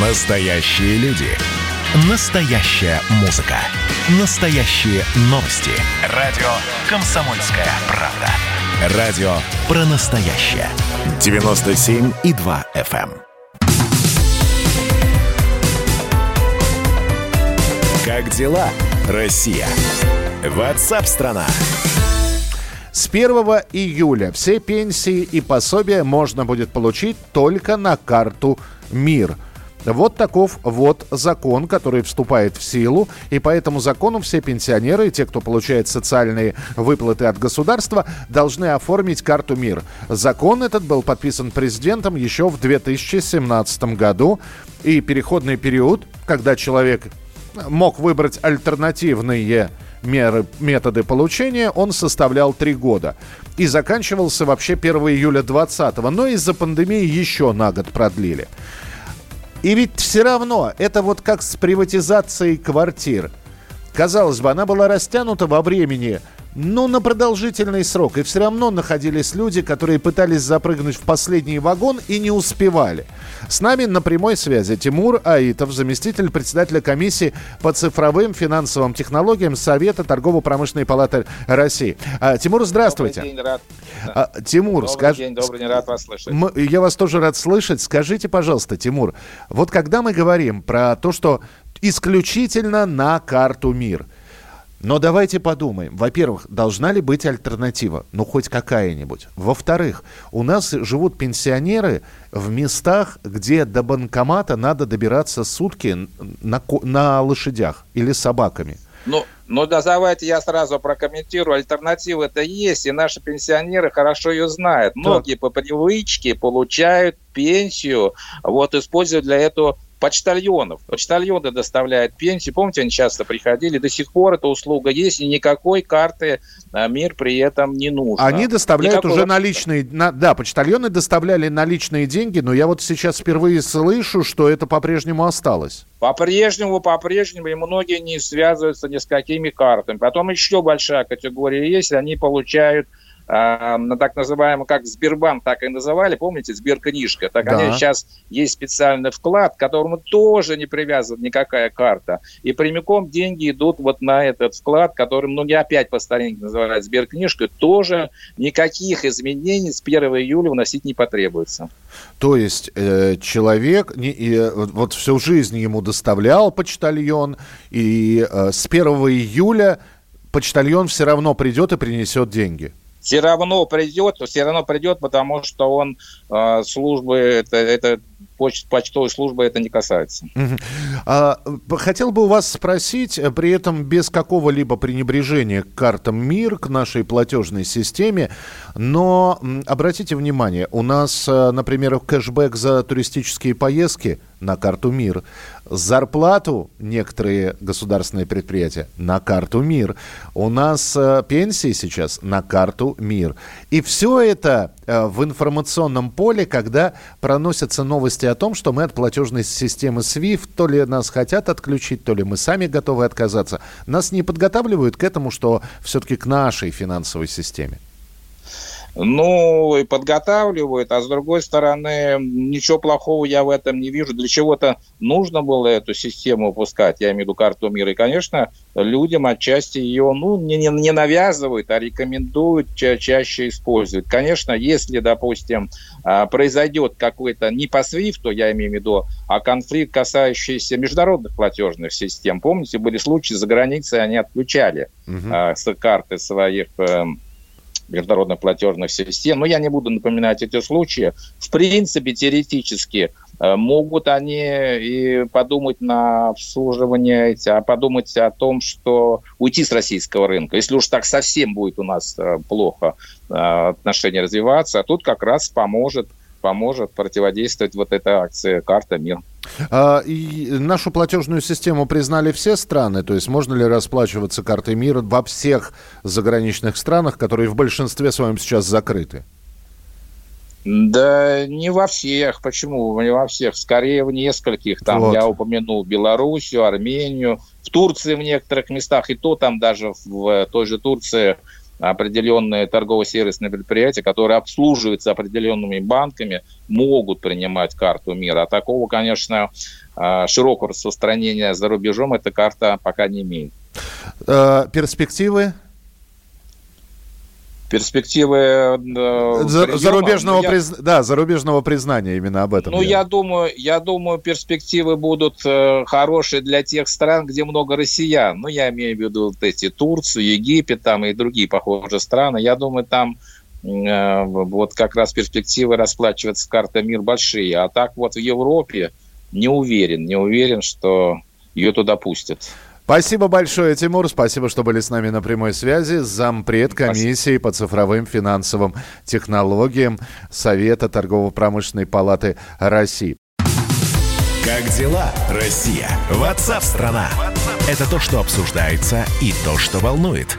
Настоящие люди. Настоящая музыка. Настоящие новости. Радио «Комсомольская правда». Радио про настоящее. 97,2 FM. эм. Как дела, Россия? Ватсап-страна! С 1 июля все пенсии и пособия можно будет получить только на карту «Мир». Вот таков вот закон, который вступает в силу, и по этому закону все пенсионеры и те, кто получает социальные выплаты от государства, должны оформить карту МИР. Закон этот был подписан президентом еще в 2017 году, и переходный период, когда человек мог выбрать альтернативные меры, методы получения, он составлял три года. И заканчивался вообще 1 июля 2020, но из-за пандемии еще на год продлили. И ведь все равно, это вот как с приватизацией квартир. Казалось бы, она была растянута во времени, ну, на продолжительный срок. И все равно находились люди, которые пытались запрыгнуть в последний вагон и не успевали. С нами на прямой связи Тимур Аитов, заместитель председателя комиссии по цифровым финансовым технологиям Совета торгово-промышленной палаты России. А, Тимур, здравствуйте. Добрый день, рад. А, Тимур, Добрый скажи... день, добрый день, рад вас слышать. Я вас тоже рад слышать. Скажите, пожалуйста, Тимур, вот когда мы говорим про то, что исключительно на карту МИР, но давайте подумаем. Во-первых, должна ли быть альтернатива? Ну, хоть какая-нибудь. Во-вторых, у нас живут пенсионеры в местах, где до банкомата надо добираться сутки на, на лошадях или собаками. Ну, ну да, давайте я сразу прокомментирую. Альтернатива это есть, и наши пенсионеры хорошо ее знают. Многие по привычке получают пенсию, вот используют для этого почтальонов. Почтальоны доставляют пенсию. Помните, они часто приходили. До сих пор эта услуга есть, и никакой карты а, МИР при этом не нужно. Они доставляют Никакой уже наличные... на- да, почтальоны доставляли наличные деньги, но я вот сейчас впервые слышу, что это по-прежнему осталось. По-прежнему, по-прежнему, и многие не связываются ни с какими картами. Потом еще большая категория есть, они получают на так называемый, как Сбербанк так и называли, помните, Сберкнижка. Так Да. они сейчас есть специальный вклад, к которому тоже не привязана никакая карта. И прямиком деньги идут вот на этот вклад, который многие опять по старинке называют Сберкнижкой. Тоже никаких изменений с 1 июля вносить не потребуется. То есть э, человек не- э, вот- вот всю жизнь ему доставлял почтальон, и э, с 1 июля почтальон все равно придет и принесет деньги. Все равно придет, все равно придет, потому что он э, службы, это, это поч- почтовой службы это не касается. Мгм. А, хотел бы у вас спросить, э, при этом без какого-либо пренебрежения к картам МИР, к нашей платежной системе, но обратите внимание, у нас, э, например, кэшбэк за туристические поездки на карту МИР, зарплату некоторые государственные предприятия на карту МИР, у нас э, пенсии сейчас на карту МИР. И все это в информационном поле, когда проносятся новости о том, что мы от платежной системы SWIFT то ли нас хотят отключить, то ли мы сами готовы отказаться. Нас не подготавливают к этому, что все-таки к нашей финансовой системе. Ну, и подготавливают, а с другой стороны, ничего плохого я в этом не вижу. Для чего-то нужно было эту систему выпускать, я имею в виду карту мира. И, конечно, людям отчасти ее ну, не, не- не навязывают, а рекомендуют ча- чаще использовать. Конечно, если, допустим, а, произойдет какой-то не по SWIFT, я имею в виду, а конфликт, касающийся международных платежных систем. Помните, были случаи за границей, они отключали а, с карты своих международных платежных систем. Но я не буду напоминать эти случаи. В принципе, теоретически э, могут они и подумать на обслуживание, а подумать о том, что уйти с российского рынка. Если уж так совсем будет у нас э, плохо э, отношения развиваться, а тут как раз поможет поможет противодействовать вот этой акции «Карта Мир». А, и нашу платежную систему признали все страны, то есть можно ли расплачиваться картой мира во всех заграничных странах, которые в большинстве своем сейчас закрыты? Да не во всех. Почему? Не во всех. Скорее в нескольких. Там Вот. я упомянул Белоруссию, Армению. В Турции в некоторых местах. И то там даже в той же Турции определенные торгово-сервисные предприятия, которые обслуживаются определенными банками, могут принимать карту мира. А такого, конечно, а, широкого распространения за рубежом эта карта пока не имеет. Э, перспективы перспективы э, За, зарубежного, я, приз... да, зарубежного признания именно об этом. Ну, я, я думаю, я думаю, перспективы будут э, хорошие для тех стран, где много россиян. Ну, я имею в виду вот эти Турцию, Египет там и другие похожие страны. Я думаю, там э, вот как раз перспективы расплачиваться карта мир большие. А так вот в Европе не уверен, не уверен, что ее туда пустят. Спасибо большое, Тимур. Спасибо, что были с нами на прямой связи. Зампред комиссии Спасибо. по цифровым финансовым технологиям Совета торгово-промышленной палаты России. Как дела, Россия? Ватсап-страна! Это то, что обсуждается и то, что волнует.